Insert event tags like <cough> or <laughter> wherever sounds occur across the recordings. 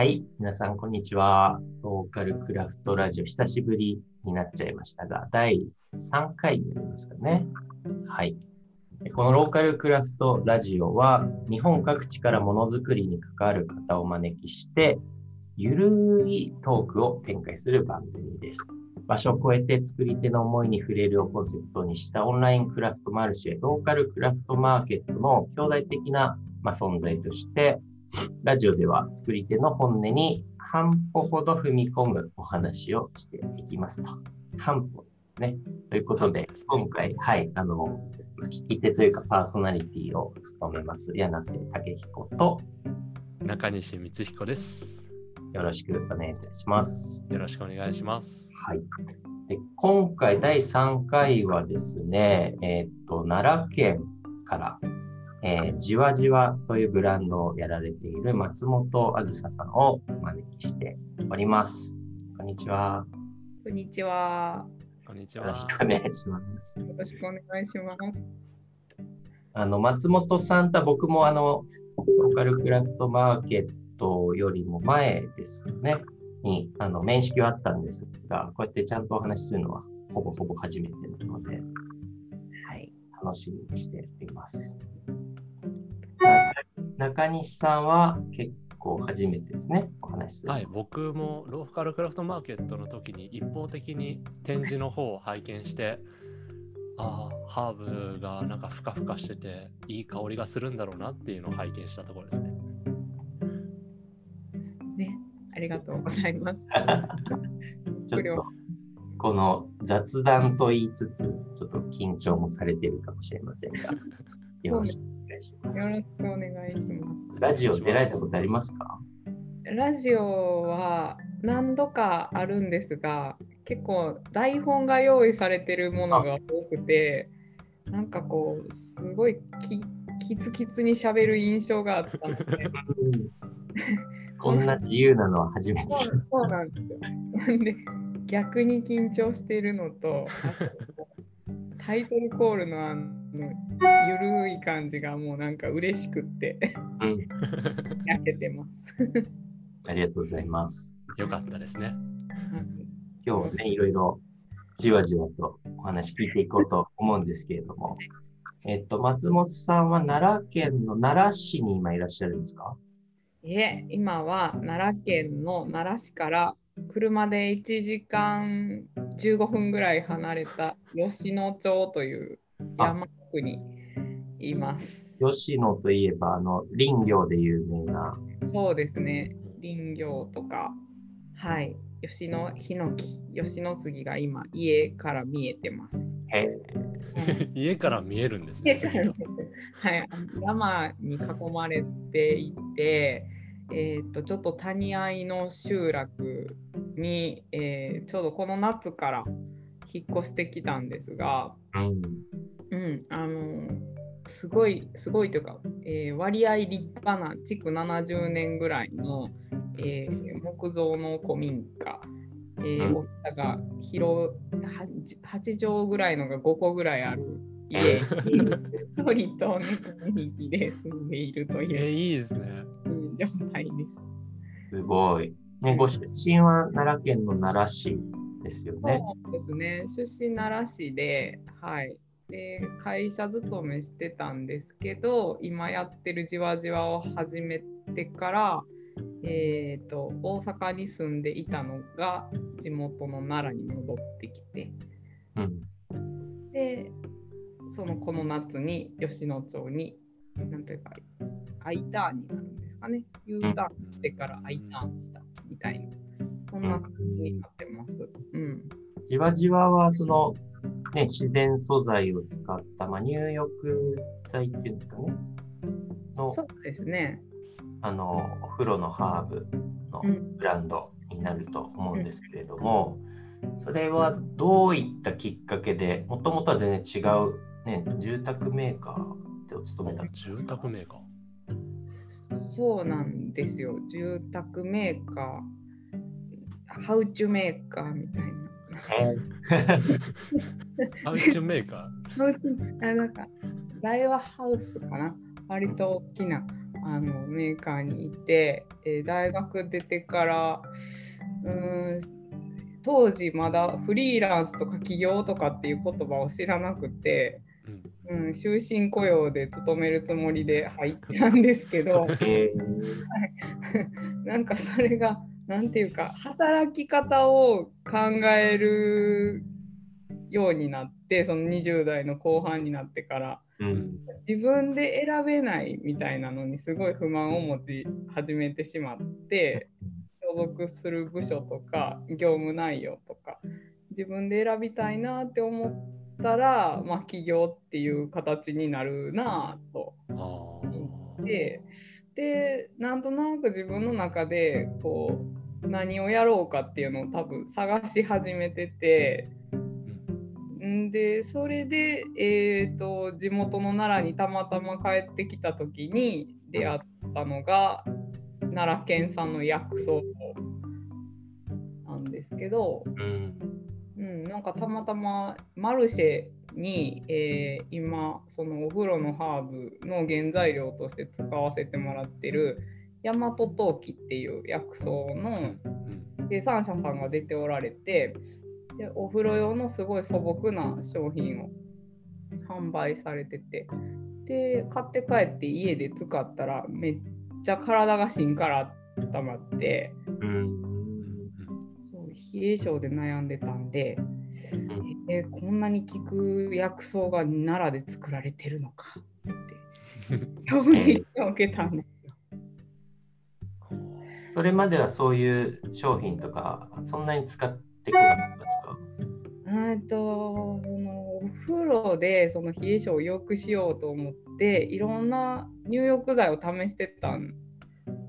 はい、皆さん、こんにちは。ローカルクラフトラジオ、久しぶりになっちゃいましたが、第3回になりますかね。はい。このローカルクラフトラジオは、日本各地からものづくりに関わる方を招きして、ゆるいトークを展開する番組です。場所を超えて作り手の思いに触れるをコンセプトにしたオンラインクラフトマルシェ、ローカルクラフトマーケットの兄弟的な、まあ、存在として、ラジオでは作り手の本音に半歩ほど踏み込むお話をしていきますと。半歩ですね。ということで、今回、はい、あの、聞き手というかパーソナリティを務めます、柳瀬武彦と、中西光彦です。よろしくお願いいたします。よろしくお願いします。はい。で今回第3回はですね、えーっと、奈良県から、えーじわじわというブランドをやられている松本あずささんをお招きしております。こんにちは。こんにちは。こんにちよろしは。くお願いします。よろしくお願いします。あの、松本さんとは僕もあの、ローカルクラフトマーケットよりも前ですよね、に、あの、面識はあったんですが、こうやってちゃんとお話しするのは、ほぼほぼ初めてなので、はい、楽しみにしています。な中西さんは結構初めてですね、お話しする。はい、僕もローカルクラフトマーケットの時に一方的に展示の方を拝見して、ああ、ハーブがなんかふかふかしてていい香りがするんだろうなっていうのを拝見したところですね。ね、ありがとうございます。<laughs> ちょっと、この雑談と言いつつ、ちょっと緊張もされてるかもしれませんが、<laughs> よろしくよろしくお願いします。ラジオ出られたことありますか？す。ラジオは何度かあるんですが、結構台本が用意されてるものが多くて、なんかこう、すごいきキツキツにしゃべる印象があったので、<laughs> こんな自由なのは初めて。そうそうなんですよ。なんで、逆に緊張しているのとタイトルコールのあのゆるい感じがもうなんか嬉しくってうん、<laughs> 焼けてます。<laughs> ありがとうございます。よかったですね。今日はね、いろいろじわじわとお話聞いていこうと思うんですけれども、えっと、松本さんは奈良県の奈良市に今いらっしゃるんですか？いえ、今は奈良県の奈良市から車で1時間15分ぐらい離れた吉野町という山奥にいます。吉野といえば、あの、林業で有名な、そうですね。林業とか、はい。吉野ヒノキ、吉野杉が今家から見えてます。へ <laughs> 家から見えるんですね。はい、山に囲まれていて、えー、とちょっと谷合の集落に、えーちょうどこの夏から引っ越してきたんですが、うん。うん、あのすごいすごいというか、えー割合立派な築70年ぐらいの、えー木造の古民家、えーうん大きさが広8畳ぐらいのが5個ぐらいある家に一人と猫2匹で住んでいるとえいう、いいですね。うん状態です。すごい。ね、ご出身は奈良県の奈良市ですよね。そうですね。出身奈良市で、はい。で、会社勤めしてたんですけど、今やってるじわじわを始めてから、えー、と大阪に住んでいたのが地元の奈良に戻ってきてうん。でそのこの夏に吉野町になんというか I ターンになるんですかね U ターンしてから I ターンしたみたいなそんな感じになってます。うんじわじわは、その、ね、自然素材を使った、まあ、入浴剤っていうんですかね。のそうですね。あの、お風呂のハーブのうんブランドになると思うんですけれども、それはどういったきっかけで、もともとは全然違う、ね、住宅メーカーでお勤めだった。住宅メーカー？そうなんですよ。住宅メーカー、ハウチュメーカーみたいな。ハウチュメーカハウチュあなんか、大和ハウスかな？割と大きなあのメーカーにいて、えー大学出てからうーん当時まだフリーランスとか起業とかっていう言葉を知らなくて、うん。うん、終身雇用で勤めるつもりで入ったんですけど。え <laughs> なんかそれがなんていうか働き方を考えるようになってその20代の後半になってからーうん。自分で選べないみたいなのにすごい不満を持ち始めてしまって所属する部署とか業務内容とか自分で選びたいなって思ったら、まあ、起業っていう形になるなぁと。あー。ででなんとなく自分の中でこう何をやろうかっていうのを多分探し始めてて。んでそれで、えー、と地元の奈良にたまたま帰ってきた時に出会ったのが奈良県産の薬草なんですけど、うん。うん、なんかたまたまマルシェに、えー今そのお風呂のハーブの原材料として使わせてもらってる大和陶器っていう薬草のうん。生産者さんが出ておられてでお風呂用のすごい素朴な商品を販売されてて。で買って帰って家で使ったらめっちゃ体が芯から温まって。うん。そう冷え性で悩んでたんで。うん。えーこんなに効く薬草が奈良で作られてるのかって。<laughs> 衝撃を受けたんです。よ。それまではそういう商品とかそんなに使ってこなかったですか？えーとそのお風呂でその冷え性を良くしようと思っていろんな入浴剤を試してたん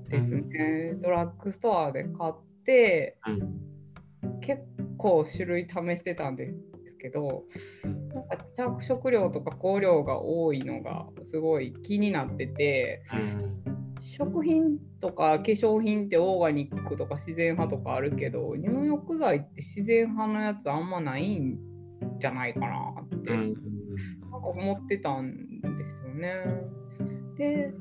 ですね。ドラッグストアで買ってうん結構種類試してたんですけどうんなんか着色料とか香料が多いのがすごい気になってて。食品とか化粧品ってオーガニックとか自然派とかあるけど入浴剤って自然派のやつあんまないんじゃないかなってうんなんか思ってたんですよね。で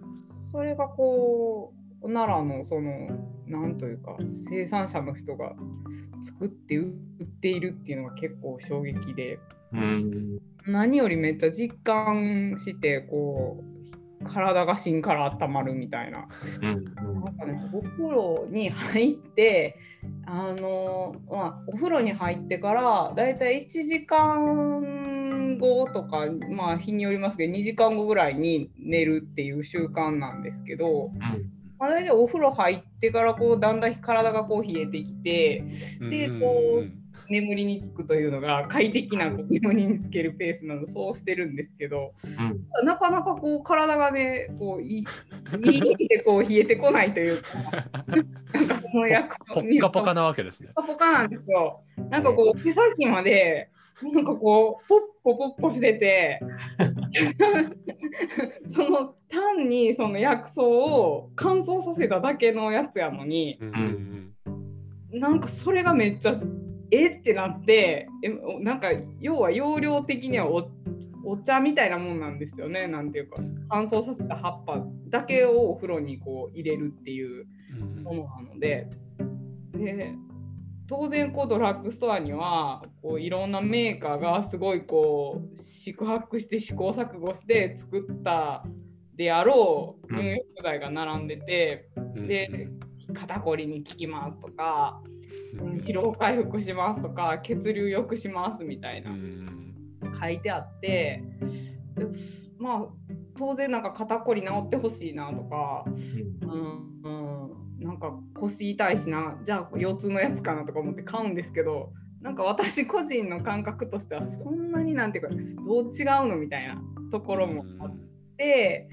それがこう奈良のそのなんというか生産者の人が作って売っているっていうのが結構衝撃でうん何よりめっちゃ実感してこう体が芯から温まるみたいな。うんなんかね、お風呂に入って、あのまあ、お風呂に入ってからだいたい1時間後とか、まあ、日によりますけど2時間後ぐらいに寝るっていう習慣なんですけど、まあ、大体お風呂入ってからこうだんだん体がこう冷えてきてでうんこううん眠りにつくというのが快適な眠りにつけるペースなのそうしてるんですけどうんなかなかこう体がねこういいいい意味でこう冷えてこないというか。<laughs> なんかその役ポッカポカなわけですね。ポカポカなんですよ。なんかこう手先までなんかこうポッポポッポしてて <laughs> その単にその薬草を乾燥させただけのやつやのにうんうんなんかそれがめっちゃえってなってえなんか要は容量的にはおお茶みたいなもんなんですよねなんていうか。乾燥させた葉っぱだけをお風呂にこう入れるっていううんものなので。で当然こうドラッグストアにはこういろんなメーカーがすごいこう宿泊して試行錯誤して作ったであろううん。入浴剤が並んでて、うんで肩こりに効きますとか、うん疲労回復しますとか血流良くしますみたいな。うん書いてあってでまあ当然なんか肩こり治ってほしいなとかうん。うん、なんか腰痛いしなじゃあ腰痛のやつかなとか思って買うんですけどなんか私個人の感覚としてはそんなになんていうかどう違うのみたいなところもあって、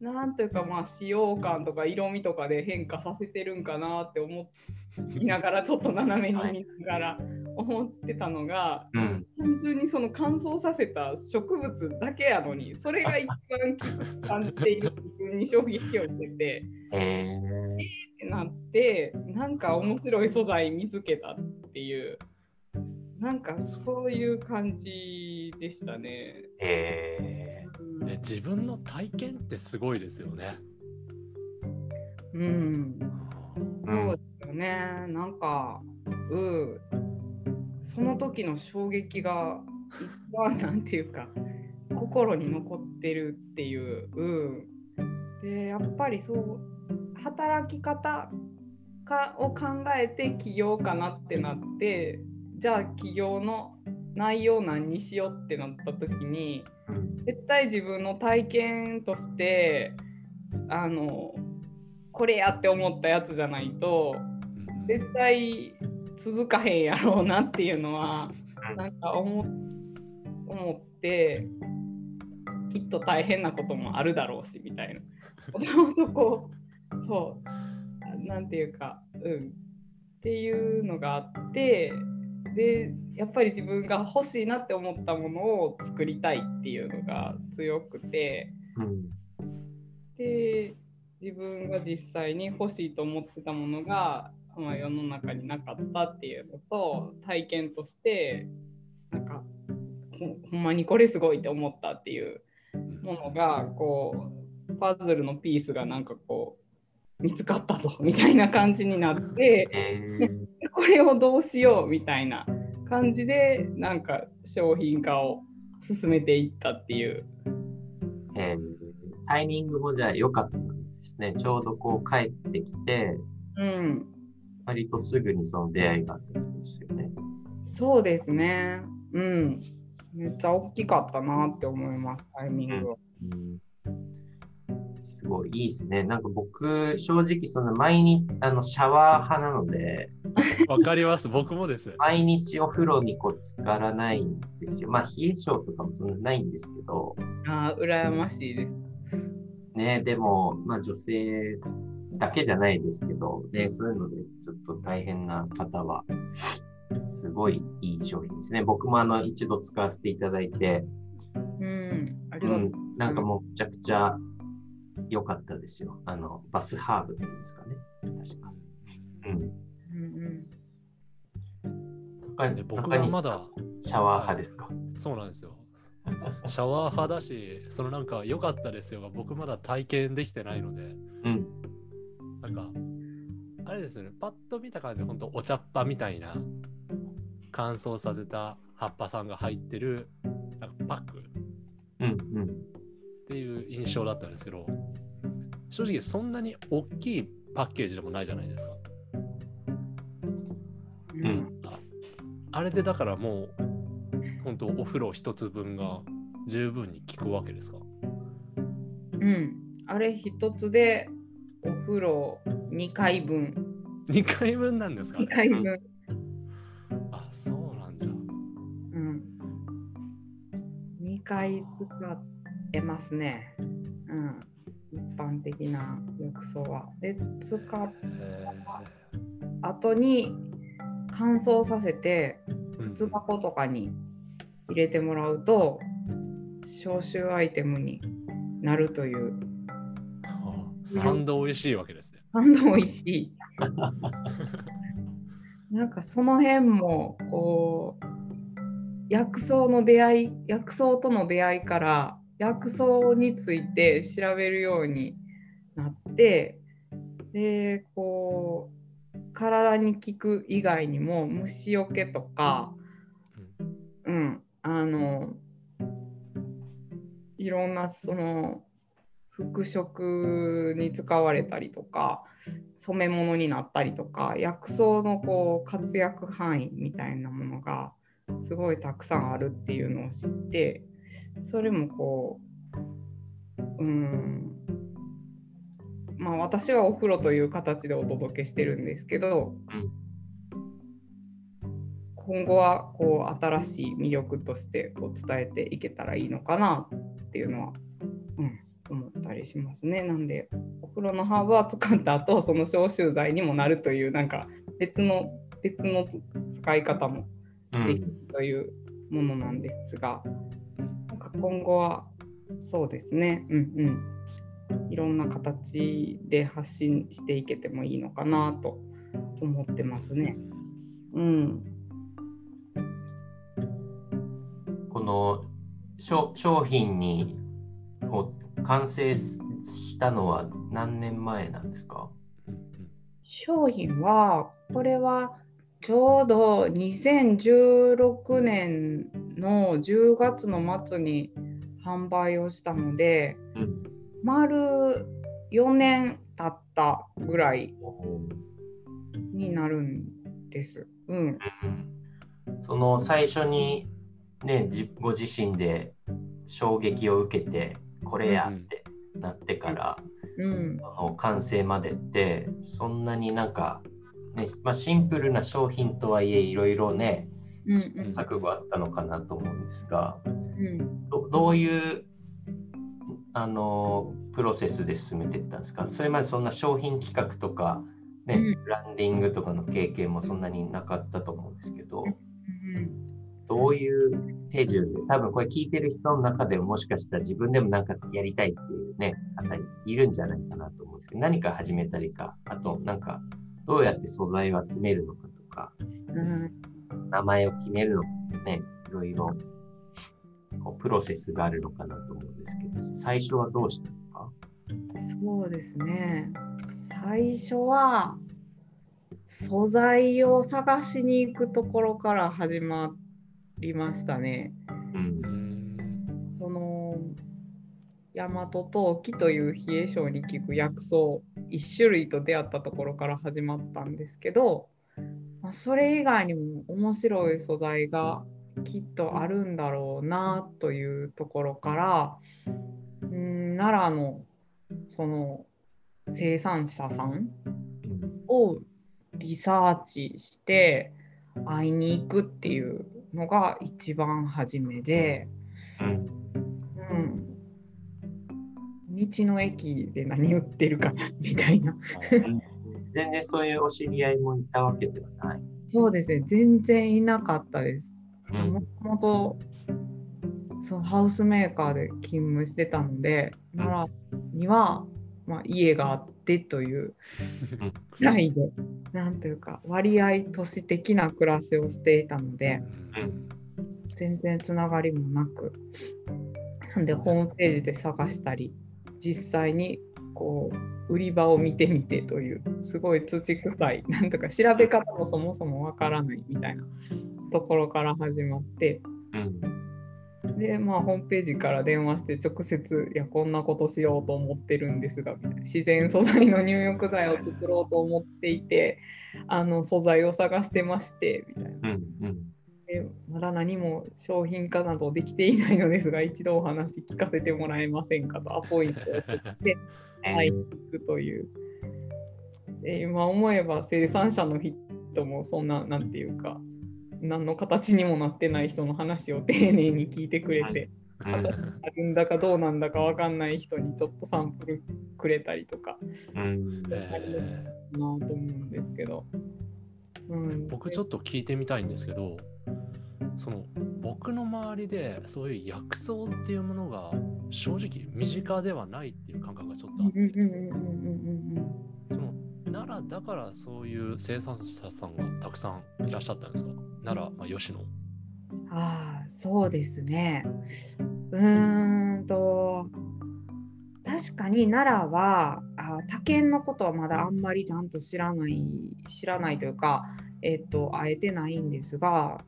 なんというかまあ使用感とか色味とかで変化させてるんかなって思いながらちょっと斜めに見ながら思ってたのが、うん単純にその乾燥させた植物だけやのにそれが一番効く感じている自分に衝撃を受けて。<laughs> えってなってなんか面白い素材見つけたっていうなんかそういう感じでしたね。ー、えうんね自分の体験ってすごいですよね。うん。うんそうですよね。なんか、うん。その時の衝撃が一番なんていうか、心に残ってるっていう。うん。で、やっぱりそう、働き方かを考えて起業かなってなって、じゃあ起業の内容何にしようってなった時に、うん絶対自分の体験としてあのこれやって思ったやつじゃないとうん。絶対続かへんやろうなっていうのはうん。なんか思思ってきっと大変なこともあるだろうしみたいな。<laughs> もとこうそうなんていうかうん。っていうのがあってでやっぱり自分が欲しいなって思ったものを作りたいっていうのが強くて。うん。で自分が実際に欲しいと思ってたものが、まあ、世の中になかったっていうのと体験としてなんかほほんまにこれすごいって思ったっていうものがこうパズルのピースがなんかこう見つかったぞみたいな感じになってえー <laughs> これをどうしようみたいな感じでなんか商品化を進めていったっていう。えータイミングもじゃあ良かったね。ちょうどこう帰ってきて、うん、割とすぐにその出会いがあったんですよね。そうですね。うん。めっちゃ大きかったなって思います、タイミングは。うんすごいいいですね。なんか僕、正直その毎日、あの、シャワー派なので、わかります、僕もです。毎日お風呂にこう浸からないんですよ。まあ、冷え性とかもそんなないんですけど、ああ、羨ましいです。ね、でも、まあ女性だけじゃないですけど、ね、そういうのでちょっと大変な方は、すごいいい商品ですね。僕もあの一度使わせていただいて、うん。ありがとう。うん、なんかもうめちゃくちゃ良かったですよ。あの、バスハーブっていうんですかね。確か。うん。僕はまだシャワー派ですか？そうなんですよ。<laughs> シャワー派だし、そのなんか良かったですよが僕まだ体験できてないので、うん。なんか、あれですよね、パッと見た感じで本当お茶っ葉みたいな乾燥させた葉っぱさんが入ってるなんかパックっうん。うん。ていう印象だったんですけど、正直そんなに大きいパッケージでもないじゃないですか。うん。うんああれでだからもう本当お風呂一つ分が十分に効くわけですか？うん。あれ一つでお風呂2回分。2回分なんですか2回分。あそうなんじゃうん。2回使えますね。うん。一般的な浴槽は。で、使っへ後に乾燥させてー靴箱とかに入れてもらうと消臭アイテムになるというあサンド美味しいわけですね。何度も美味しい。<laughs> なんかその辺もこう薬草の出会い薬草との出会いから薬草について調べるようになってでこう体に効く以外にも虫除けとか、うん、あのいろんなその服飾に使われたりとか染め物になったりとか薬草のこう活躍範囲みたいなものがすごいたくさんあるっていうのを知ってそれもこううん。まあ私はお風呂という形でお届けしてるんですけど、うん今後はこう新しい魅力としてこう伝えていけたらいいのかなっていうのは、うん、思ったりしますね。なんでお風呂のハーブは使った後その消臭剤にもなるというなんか別の別の使い方もできるというものなんですが、なんか今後はそうですね、うんうん、いろんな形で発信していけてもいいのかなと思ってますね。うん、この商商品にを完成したのは何年前なんですか？商品はこれはちょうど2016年の10月の末に販売をしたのでうん。丸4年経ったぐらいになるんです。うん、うんその最初にね、じご自身で衝撃を受けて、これやってなってから、うん、その完成までって、そんなになんか、ねまあ、シンプルな商品とはいえ、いろいろね、うん、試行錯誤あったのかなと思うんですが、うん、どどういうあのプロセスで進めていったんですか？それまでそんな商品企画とか、ねうん。ブランディングとかの経験もそんなになかったと思うんですけど、うん、どういう手順で、多分これ聞いてる人の中でももしかしたら自分でもなんかやりたいっていうね、方いるんじゃないかなと思うんですけど、何か始めたりか、あとなんかどうやって素材を集めるのかとか、うん、名前を決めるのかとかね、いろいろこうプロセスがあるのかなと思うんですけど、最初はどうしたんですか？そうですね。最初は素材を探しに行くところから始まってりましたね。うんう。んその大和陶器という冷え性に効く薬草1種類と出会ったところから始まったんですけど、まあ、それ以外にも面白い素材がきっとあるんだろうなというところからうん奈良のその生産者さんをリサーチして会いに行くっていうのが一番初めで。うんうん、道の駅で何売ってるかなみたいな。全然そういうお知り合いもいたわけではない。そうですね、全然いなかったです。うんもともとそのハウスメーカーで勤務してたので、奈良には、まあ、家があってというぐらいで、なんというか、割合都市的な暮らしをしていたので、うん全然つながりもなく、なんでホームページで探したり、実際にこう売り場を見てみてという、すごい土臭い、なんとか調べ方もそもそもわからないみたいなところから始まって、うんで、まあ、ホームページから電話して直接、いや、こんなことしようと思ってるんですが、みたいな自然素材の入浴剤を作ろうと思っていて、あの素材を探してまして、みたいな。うんうんでまだ何も商品化などできていないのですが、一度お話聞かせてもらえませんかとアポイントを取って <laughs> はいくという。で今思えば生産者の人もそんな、なんていうか、何の形にもなってない人の話を丁寧に聞いてくれて、うんあるんだかどうなんだか分かんない人にちょっとサンプルくれたりとかうん。えなと思うんですけど。うん、僕ちょっと聞いてみたいんですけどその僕の周りでそういう薬草っていうものが正直身近ではないっていう感覚がちょっとあって。うん奈良だからそういう生産者さんがたくさんいらっしゃったんですか？奈良、まあ、吉野。ああ、そうですね。うーんと、確かに奈良は、あ他県のことはまだあんまりちゃんと知らない、知らないというか、えっと、会えてないんですが、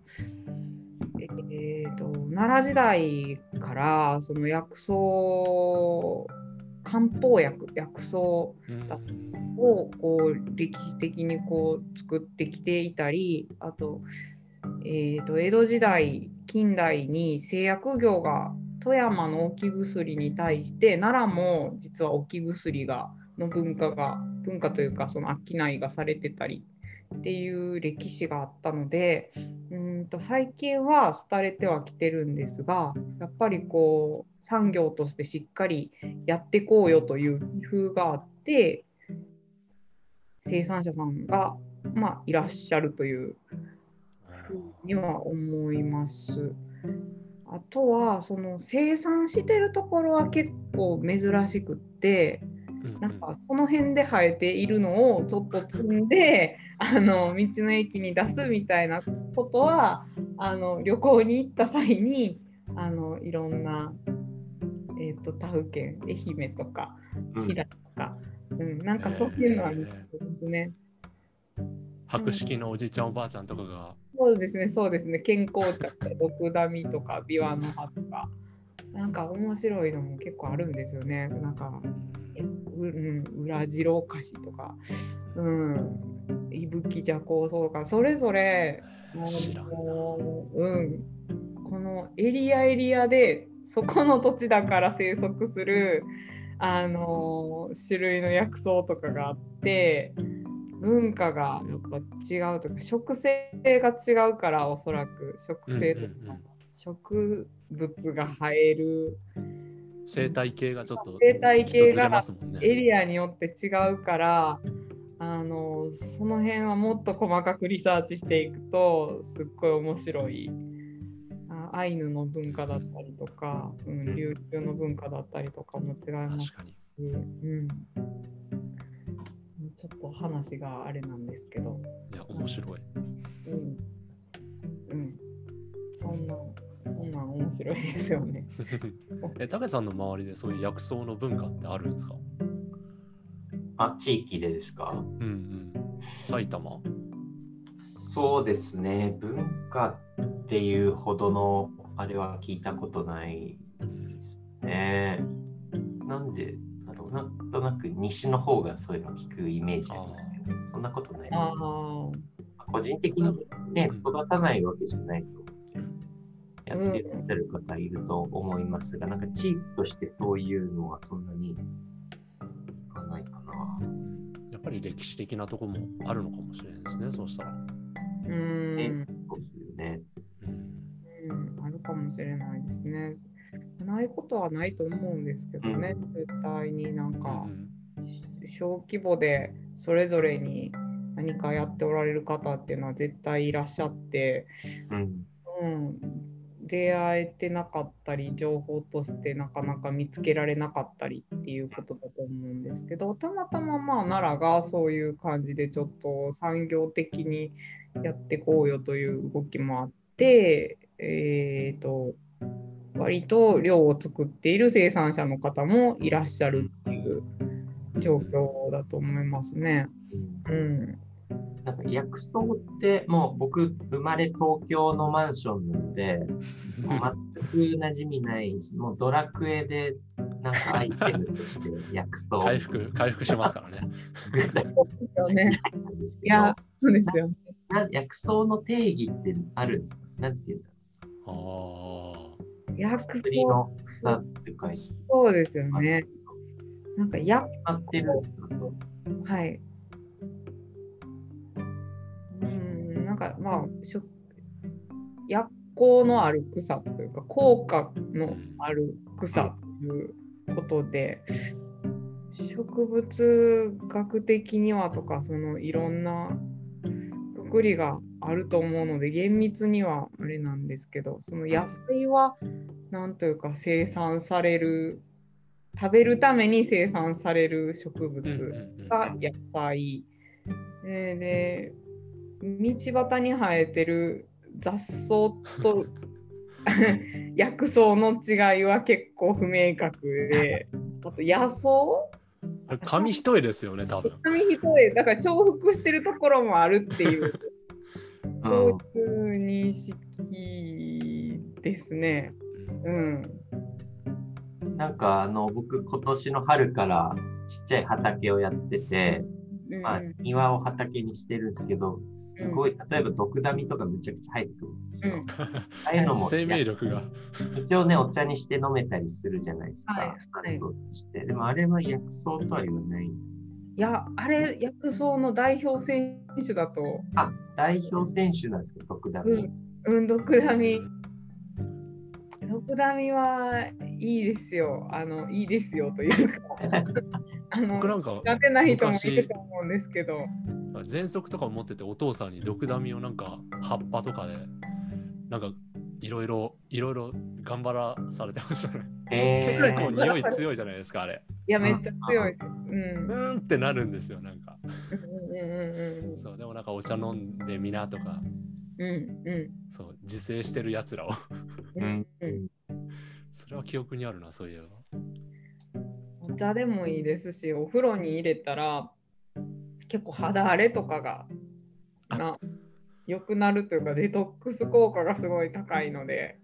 えっと、奈良時代から、その薬草、漢方薬、薬草をうん。こう歴史的にこう作ってきていたりあと,、えーと江戸時代近代に製薬業が富山の置き薬に対して奈良も実は置き薬がの文化が文化というかその商いがされてたりっていう歴史があったのでうーんと最近は廃れてはきてるんですがやっぱりこう産業としてしっかりやっていこうよという気風があって生産者さんが、まあ、いらっしゃるというふうには思います。あとはその生産してるところは結構珍しくってうんなんかその辺で生えているのをちょっと摘んであの道の駅に出すみたいなことはあの旅行に行った際にあのいろんな、えー、と他府県愛媛とかうん飛騨とか、うん、なんかそういうのは見たことですね。博識のおじいちゃんおばあちゃんとかが、そうですね、そうですね。健康茶とか、毒ダミとか、ビワの葉とか。なんか面白いのも結構あるんですよね。なんか、えううん、裏白菓子とか、うん、伊吹茶構想とか、それぞれ、もううん、このエリアエリアで、そこの土地だから生息する、あの種類の薬草とかがあって、文化がやっぱ違うとか、植生が違うから、おそらく。植生とか、うんうんうん。植物が生える。生態系がちょっと生態系が。エリアによって違うからあのその辺はもっと細かくリサーチしていくとすっごい面白いあアイヌの文化だったりとか、うん、琉球の文化だったりとかも違いますし確かに。うん、ちょっと話があれなんですけど、いや、面白い。うんうん、そんなそんなん面白いですよね。<laughs> え、たけさんの周りでそういう薬草の文化ってあるんですか？あ、地域でですか？うんうん。埼玉？そうですね。文化っていうほどのあれは聞いたことないうんですね。なんでだろうなんとなく西の方がそういうの聞くイメージありますけど、そんなことない。個人的にね、うん育たないわけじゃないと思うけど。やってらっしゃる方いると思いますが、なんか地域としてそういうのはそんなになやっぱり歴史的なとこもあるのかもしれないですね、そうしたら。うんねそうですよね。うんうん、あるかもしれないですね。ないことはないと思うんですけどね、絶対になんかうん小規模でそれぞれに何かやっておられる方っていうのは絶対いらっしゃって、うん。うん、出会えてなかったり情報としてなかなか見つけられなかったりっていうことだと思うんですけどたまたままあ奈良がそういう感じでちょっと産業的にやってこうよという動きもあって、えー、と割と量を作っている生産者の方もいらっしゃるっていう状況だと思いますね。うん、なんか薬草ってもう僕生まれ東京のマンションなので <laughs> 全く馴染みないしもうドラクエでなんかアイテムとして薬草回復、回復しますからね。いやどそうですよね。な薬草の定義ってあるんですか？なんていうんだああ。薬薬の草って書いてそうですよね。なんか薬あってるんですか？はい。かまあ、薬効のある草というか、効果のある草ということで、植物学的にはとか、そのいろんなくくりがあると思うので、厳密にはあれなんですけど、その野菜は、なんというか生産される、食べるために生産される植物。うんうんうんが野菜、えーで道端に生えてる雑草と <laughs> 薬草の違いは結構不明確で <laughs> あと野草？あれ紙一重ですよね、多分。紙一重だから重複してるところもあるっていう <laughs> そういう認識ですね。うん。なんかあの僕今年の春からちっちゃい畑をやってて、うんまあ、庭を畑にしてるんですけど、すごい、例えば毒ダミとかむちゃくちゃ入ってくるんですよ。うんああいうのも生命力が。一応ね、お茶にして飲めたりするじゃないですか。はいはい乾燥して。でもあれは薬草とは言わない。いや、あれ、薬草の代表選手だと、あ、代表選手なんですか、毒ダミ。うん、うん、ドクダミ。ドクダミはいいですよ。あの、いいですよというか。<laughs> あの僕、なんか、苦手な人もいると思うんですけど。喘息とか持っててお父さんに毒ダミをなんか葉っぱとかでなんかいろいろいろいろ頑張らされてましたね。え結構ー、匂い強いじゃないですかあれ。いや、めっちゃ強い。うん。うーんってなるんですよなんか。うんうんうんそうでもなんかお茶飲んでみなとかうん。うんうん。そう自制してるやつらをうんうんそれは記憶にあるなそういえば。お茶でもいいですし、お風呂に入れたら結構肌荒れとかがな良くなるというかデトックス効果がすごい高いので。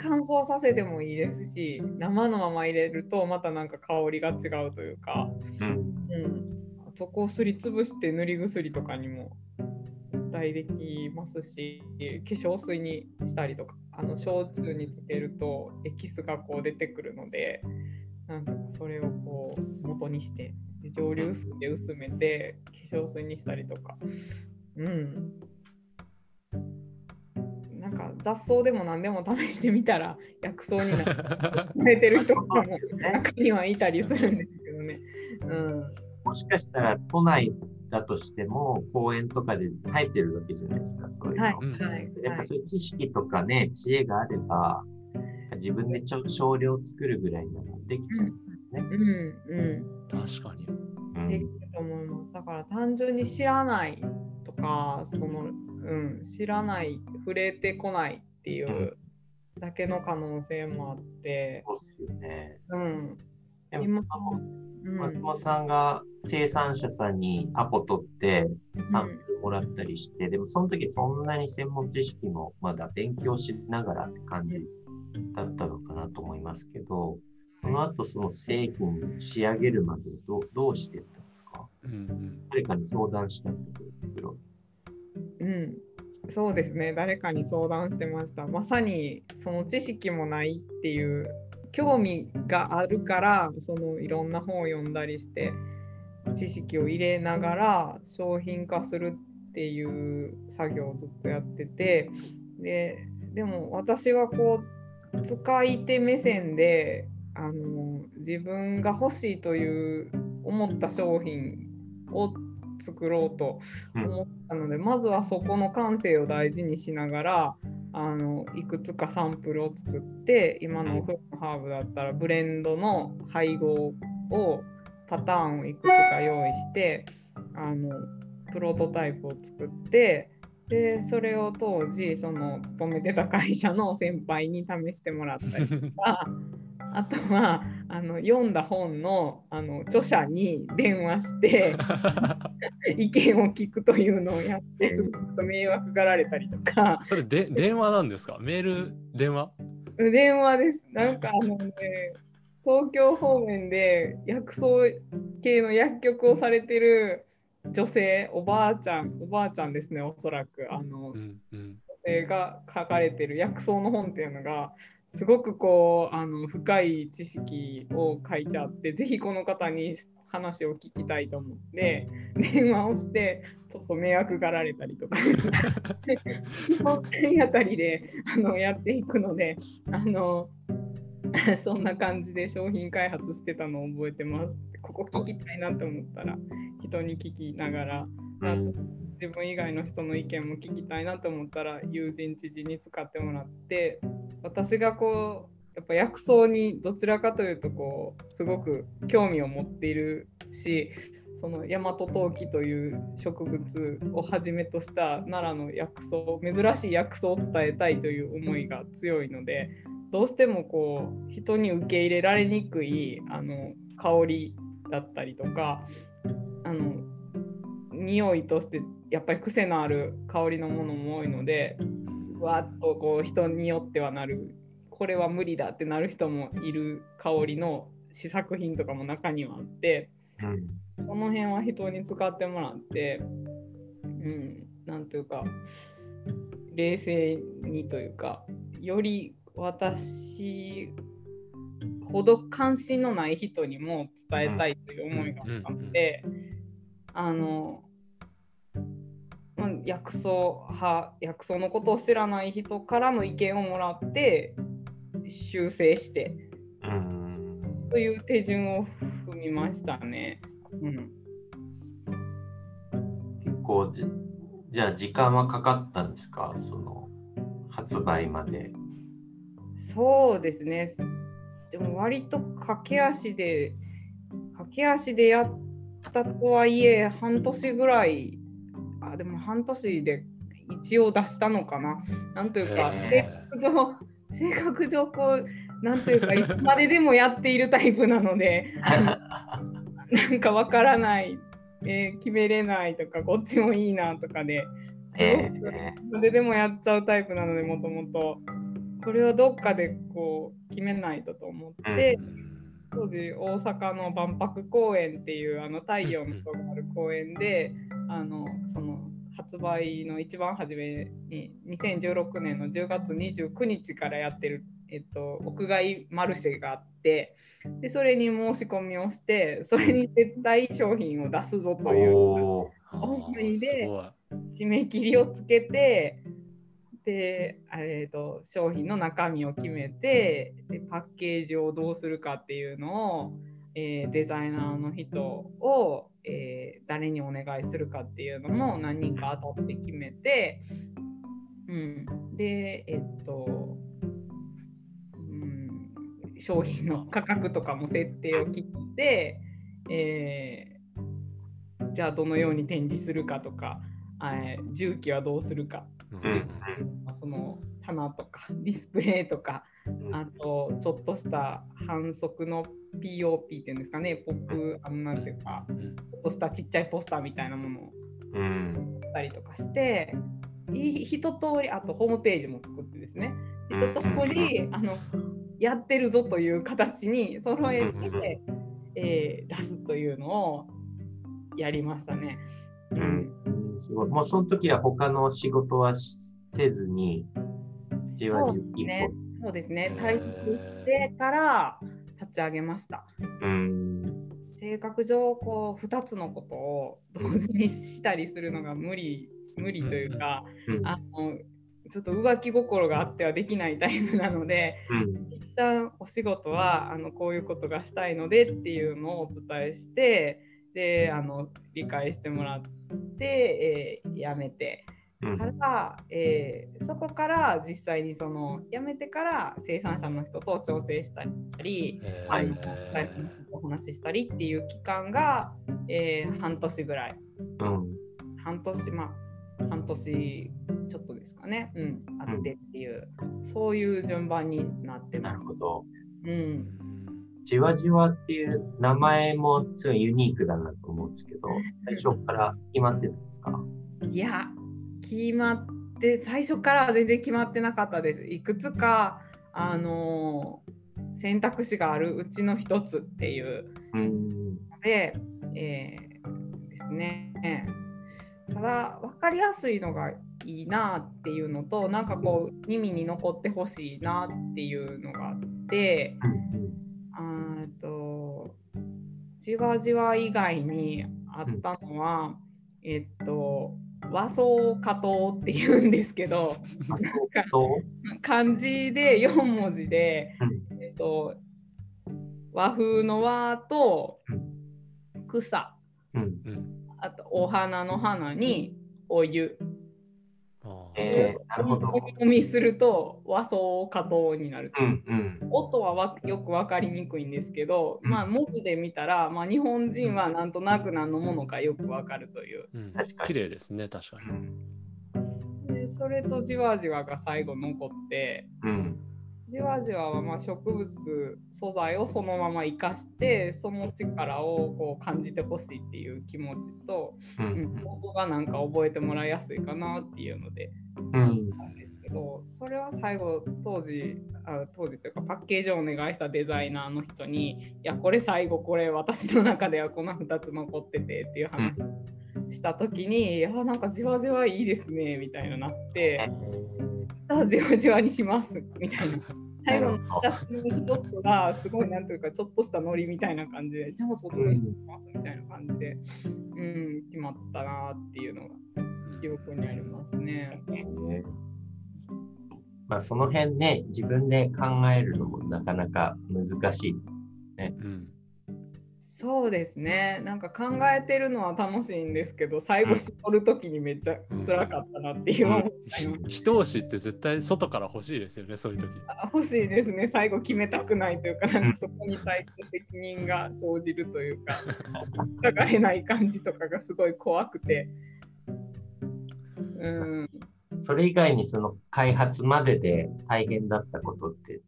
乾燥させてもいいですし生のまま入れるとまたなんか香りが違うというか、うん。うん、あとこうすりつぶして塗り薬とかにも代できますし化粧水にしたりとかあの焼酎につけるとエキスがこう出てくるのでなんかそれをこう元にして蒸留水で薄めて化粧水にしたりとか。うん。なんか雑草でも何でも試してみたら薬草になれてる人も中にはいたりするんですけどね。うん。もしかしたら都内だとしても公園とかで生えてるわけじゃないですか、そういうの。はいうんはいはいやっぱそういう知識とかね、知恵があれば、自分でちょ少量作るぐらいならできちゃう。うんうん確かに。うんできると思います。だから単純に知らないとか、そのうん知らない、触れてこないっていうだけの可能性もあって、そうですよね。うん、今あのうん、松本さんが生産者さんにアポ取ってサンプルもらったりして、でもその時そんなに専門知識もまだ勉強しながらって感じだったのかなと思いますけど、その後その製品に仕上げるまでどうどうしていったんですか？うんうん。誰かに相談したってことうん、そうですね。誰かに相談してました。まさにその知識もないっていう興味があるからそのいろんな本を読んだりして知識を入れながら商品化するっていう作業をずっとやっててででも私はこう使い手目線であの自分が欲しいという思った商品を作ろうと思ったので、まずはそこの感性を大事にしながらあのいくつかサンプルを作って今のフロハーブだったらブレンドの配合をパターンをいくつか用意してあのプロトタイプを作ってでそれを当時その勤めてた会社の先輩に試してもらったりとか <laughs> あとはあの読んだ本のあの著者に電話して <laughs> 意見を聞くというのをやってすごく迷惑がられたりとか。それで電話なんですか？メール電話？電話です。なんかあのね東京方面で薬草系の薬局をされてる女性おばあちゃんおばあちゃんですねおそらく。あのうんうん。女性が書かれてる薬草の本っていうのがすごくこうあの深い知識を書いてあってぜひこの方に話を聞きたいと思って電話をしてちょっと迷惑がられたりとか本体あたりであのやっていくのであのそんな感じで商品開発してたのを覚えてます。ここ聞きたいなと思ったら人に聞きながらうん自分以外の人の意見も聞きたいなと思ったら友人知人に使ってもらって私がこうやっぱ薬草にどちらかというとこうすごく興味を持っているしその大和陶器という植物をはじめとした奈良の薬草珍しい薬草を伝えたいという思いが強いのでどうしてもこう人に受け入れられにくいあの香りだったりとかあの匂いとしてやっぱり癖のある香りのものも多いのでわっとこう人によってはなる。これは無理だってなる人もいる香りの試作品とかも中にはあってうん。その辺は人に使ってもらってうんなんというか冷静にというかより私ほど関心のない人にも伝えたいという思いがあったので、あの、まあ、薬草派薬草のことを知らない人からの意見をもらって修正してうんという手順を踏みましたね。うん、結構じ、じゃあ時間はかかったんですか？その発売まで。そうですね。でも割と駆け足で駆け足でやったとはいえ半年ぐらいあでも半年で一応出したのかな。なんというか性へ格上性格上こうなんというかいつまででもやっているタイプなので <laughs> なんかわからない。えー決めれないとかこっちもいいなとかで、えすごくどれでもやっちゃうタイプなのでもともと。これをどっかでこう決めないとと思って、当時大阪の万博公園っていうあの太陽の塔がある公園で、あのその発売の一番初めに2016年の10月29日からやってる、えっと、屋外マルシェがあってでそれに申し込みをしてそれに絶対商品を出すぞという思いで。締め切りをつけてで、えー、と商品の中身を決めてでパッケージをどうするかっていうのを、えーデザイナーの人を、えー誰にお願いするかっていうのも何人か当たって決めて、うん、でえっ、と、うん、商品の価格とかも設定を切って、えーじゃあどのように展示するかとか、えー重機はどうするか、まあその棚とか <laughs> ディスプレイとかうん。あとちょっとした反則の POP っていうんですかねポップあのなんていうかうん。ちょっとしたちっちゃいポスターみたいなものをうん。やったりとかしてい一通りあとホームページも作ってですね。一通りあのやってるぞという形に揃えて、えー出すというのをやりましたね。うんうんすごいもうその時は他の仕事はしせずに、じわじわ一そうですね。歩。そうですね。へー。退職してから立ち上げました。うん。性格上こう2つのことを同時にしたりするのが無理無理というか、うん。あのちょっと浮気心があってはできないタイプなのでうん。一旦お仕事はあのこういうことがしたいのでっていうのをお伝えしてであの理解してもらって、えー辞めて。うん。から、えーそこから実際にその辞めてから生産者の人と調整したりえー。はい大臣とお話ししたりっていう期間が、えー半年ぐらい。うん。半年まあ半年ちょっとですかね、うん、あってっていう、そういう順番になってます。なるほ。ど。うん、じわじわっていう名前もすごいユニークだなと思うんですけど、<laughs> 最初から決まってたんですか？いや決まって最初からは全然決まってなかったです。いくつかあのー選択肢があるうちの一つっていううん。ので、えーですね。ただ分かりやすいのがいいなっていうのとなんかこう耳に残ってほしいなっていうのがあってあーとじわじわ以外にあったのは、えっと和装加藤っていうんですけど <laughs> 漢字で4文字で、うん。えっと和風の和と草。うん。うん。あとお花の花にお湯えー、なるほど。読み込みすると和装加藤になる。うんうん。音はわよく分かりにくいんですけど、うんまあ文字で見たら、まあ、日本人はなんとなく何のものかよく分かるという。うん確かに綺麗ですね、確かうに。んでそれとじわじわが最後残ってうん。じわじわはまあ植物素材をそのまま生かしてその力をこう感じてほしいっていう気持ちと、ううんん、音がなんか覚えてもらいやすいかなっていうのでうん。なんですけどそれは最後当時あ当時というかパッケージをお願いしたデザイナーの人にいやこれ最後これ私の中ではこの2つ残っててっていう話。をした時に、いやなんかじわじわいいですねみたいななってあじわじわにしますみたいな。<laughs> 最後の2つの1つがすごいなんというかちょっとしたノリみたいな感じでじゃあそっちにしてみますみたいな感じで、うん、決まったなっていうのが記憶にありますね。ねまあその辺ね、自分で考えるのもなかなか難しい。うんそうですね。なんか考えてるのは楽しいんですけど最後絞る時にめっちゃ辛かったなっていうのもあります。ひ一押しって絶対外から欲しいですよね、そういう時。あ欲しいですね。最後決めたくないというかなんかそこに対して責任が生じるというか <laughs> 疑れない感じとかがすごい怖くて。うん。それ以外にその開発までで大変だったことって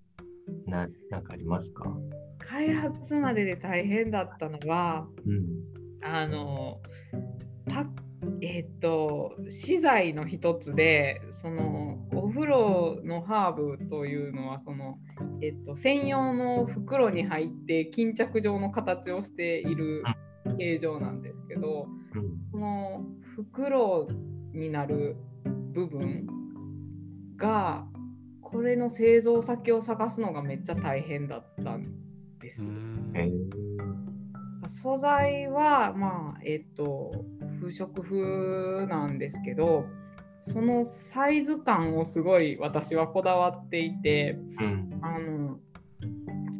ななんかありますか？開発までで大変だったのはうん。あのパえっ、と資材の一つでそのお風呂のハーブというのはその、えっと専用の袋に入って巾着状の形をしている形状なんですけどうん。この袋になる部分がこれの製造先を探すのがめっちゃ大変だったんです。素材はまあえっと不織布なんですけどそのサイズ感をすごい私はこだわっていてうんあの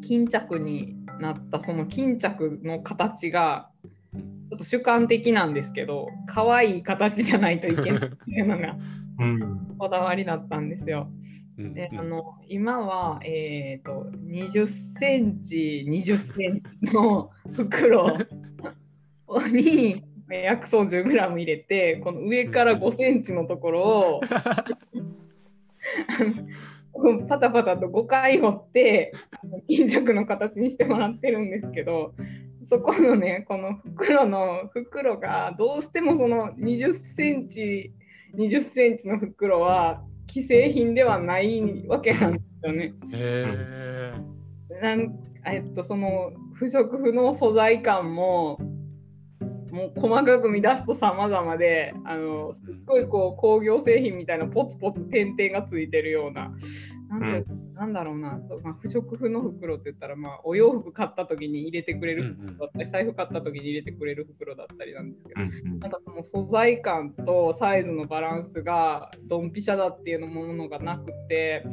巾着になったその巾着の形がちょっと主観的なんですけど可愛い形じゃないといけないっていうのがうんこだわりだったんですよ。うんであの今は、えー、と20センチ20センチの <laughs> 袋に薬草 10g 入れてこの上から5センチのところを <laughs> パタパタと5回折ってあの巾着の形にしてもらってるんですけどそこのねこの袋の袋がどうしてもその20センチ20センチの袋は既製品ではないわけなんですよね。へなんえっとその不織布の素材感ももう細かく乱すと様々であのすっごいこう工業製品みたいなポツポツ点々がついてるようななんていうなんだろうなそう、まあ、不織布の袋って言ったら、まあ、お洋服買った時に入れてくれる袋だったり、財布買った時に入れてくれる袋だったりなんですけど、うん。なんかその素材感とサイズのバランスがドンピシャだっていうのものがなくて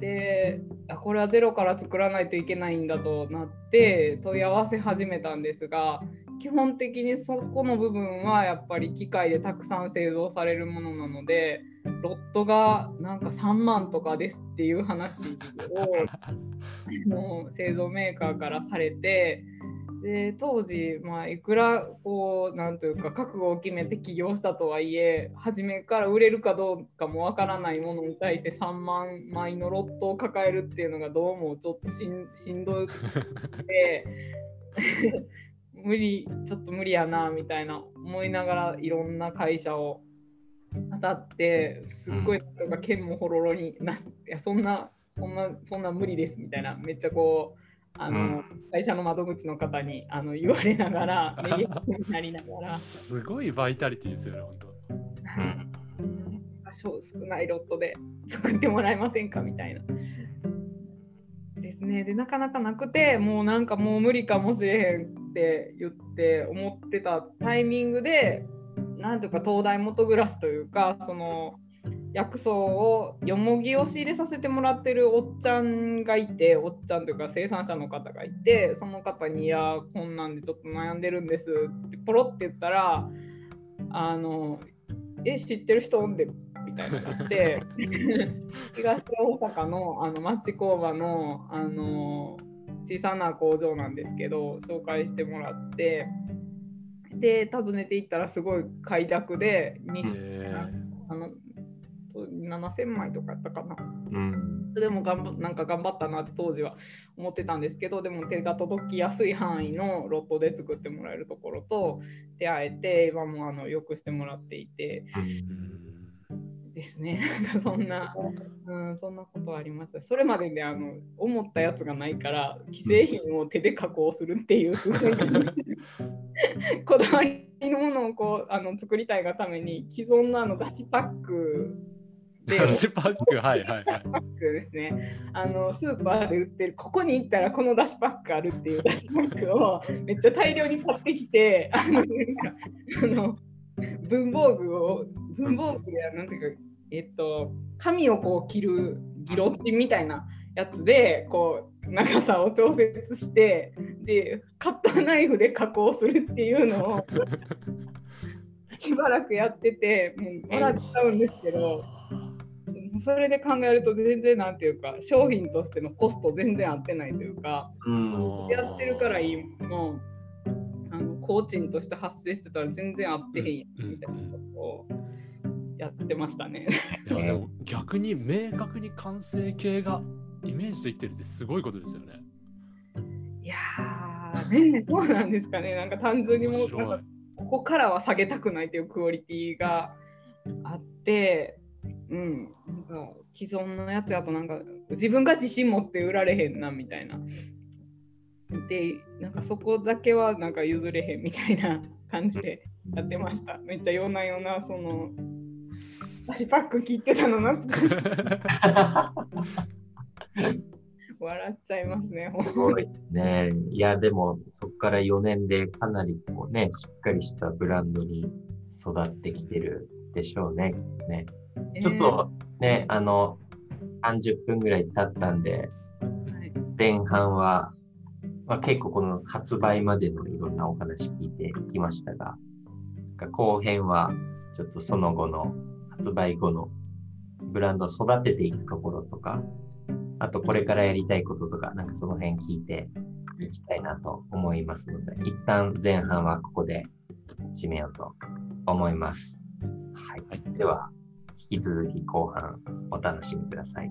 であこれはゼロから作らないといけないんだとなって問い合わせ始めたんですが基本的にそこの部分はやっぱり機械でたくさん製造されるものなのでロットがなんか3万とかですっていう話を <laughs> の製造メーカーからされてで当時、まあ、いくらこうなんというか覚悟を決めて起業したとはいえ初めから売れるかどうかもわからないものに対して3万枚のロットを抱えるっていうのがどうもちょっとしんしんどくて <laughs> 無理ちょっと無理やなみたいな思いながらいろんな会社を当たってすっごいなんか剣もほろろにないやそんなそんなそんな無理ですみたいなめっちゃこうあの、うん会社の窓口の方にあの言われながら <laughs> になりながらすごいバイタリティですよね、本当。少ないロットで作ってもらえませんかみたいな。ですね。でなかなかなくてもうなんかもう無理かもしれへんって言って思ってたタイミングでなんとか東大元グラスというかその薬草をよもぎを仕入れさせてもらってるおっちゃんがいておっちゃんというか生産者の方がいてその方に「いやこんなんでちょっと悩んでるんです」ってポロって言ったら「あのえ知ってる人？おんで」みたいなのがあって <laughs> 東大阪のあの町工場のあの小さな工場なんですけど紹介してもらってで訪ねていったらすごい快諾であの7000枚とかやったかな。うん。でも頑張なんか頑張ったなって当時は思ってたんですけどでも手が届きやすい範囲のロットで作ってもらえるところと出会えて今もあのよくしてもらっていてですね <laughs> そんな、うん、そんなことはありましたそれまでで、あの思ったやつがないから既製品を手で加工するっていうすごいこだわりのものをこうあの作りたいがために既存のあのだしパックでダッシュパック、はいはいはい。パックですね。あのスーパーで売ってるここに行ったらこのだしパックあるっていうだしパックをめっちゃ大量に買ってきてあのなんかあの文房具を文房具やなんていうかえっと紙をこう切るギロッチみたいなやつでこう長さを調節してでカッターナイフで加工するっていうのを <laughs> しばらくやっててもう笑っちゃうんですけど。それで考えると全然なんていうか商品としてのコスト全然合ってないというかうんやってるからいいもあの工賃として発生してたら全然合ってへんやんみたいなことをやってましたね。いやでも逆に明確に完成形がイメージできてるってすごいことですよね。いやーねそうなんですかね。なんか単純にもうなんかここからは下げたくないというクオリティがあって、うん、なんか既存のやつやとなんか自分が自信持って売られへんなみたいな。で、なんかそこだけはなんか譲れへんみたいな感じでやってました。めっちゃ夜な夜なその私パック切ってたの懐かしい。<laughs> 笑っちゃいますね。ほんそうですね。いや、でも、そこから4年でかなりこうね、しっかりしたブランドに育ってきてるでしょうね、ね。ちょっとね、あの、30分ぐらい経ったんで、はい前半は、まあ、結構この発売までのいろんなお話聞いてきましたが、後編はちょっとその後の発売後のブランドを育てていくところとか、あとこれからやりたいこととか、なんかその辺聞いていきたいなと思いますので、一旦前半はここで締めようと思います。はい。はいでは、引き続き後半お楽しみください。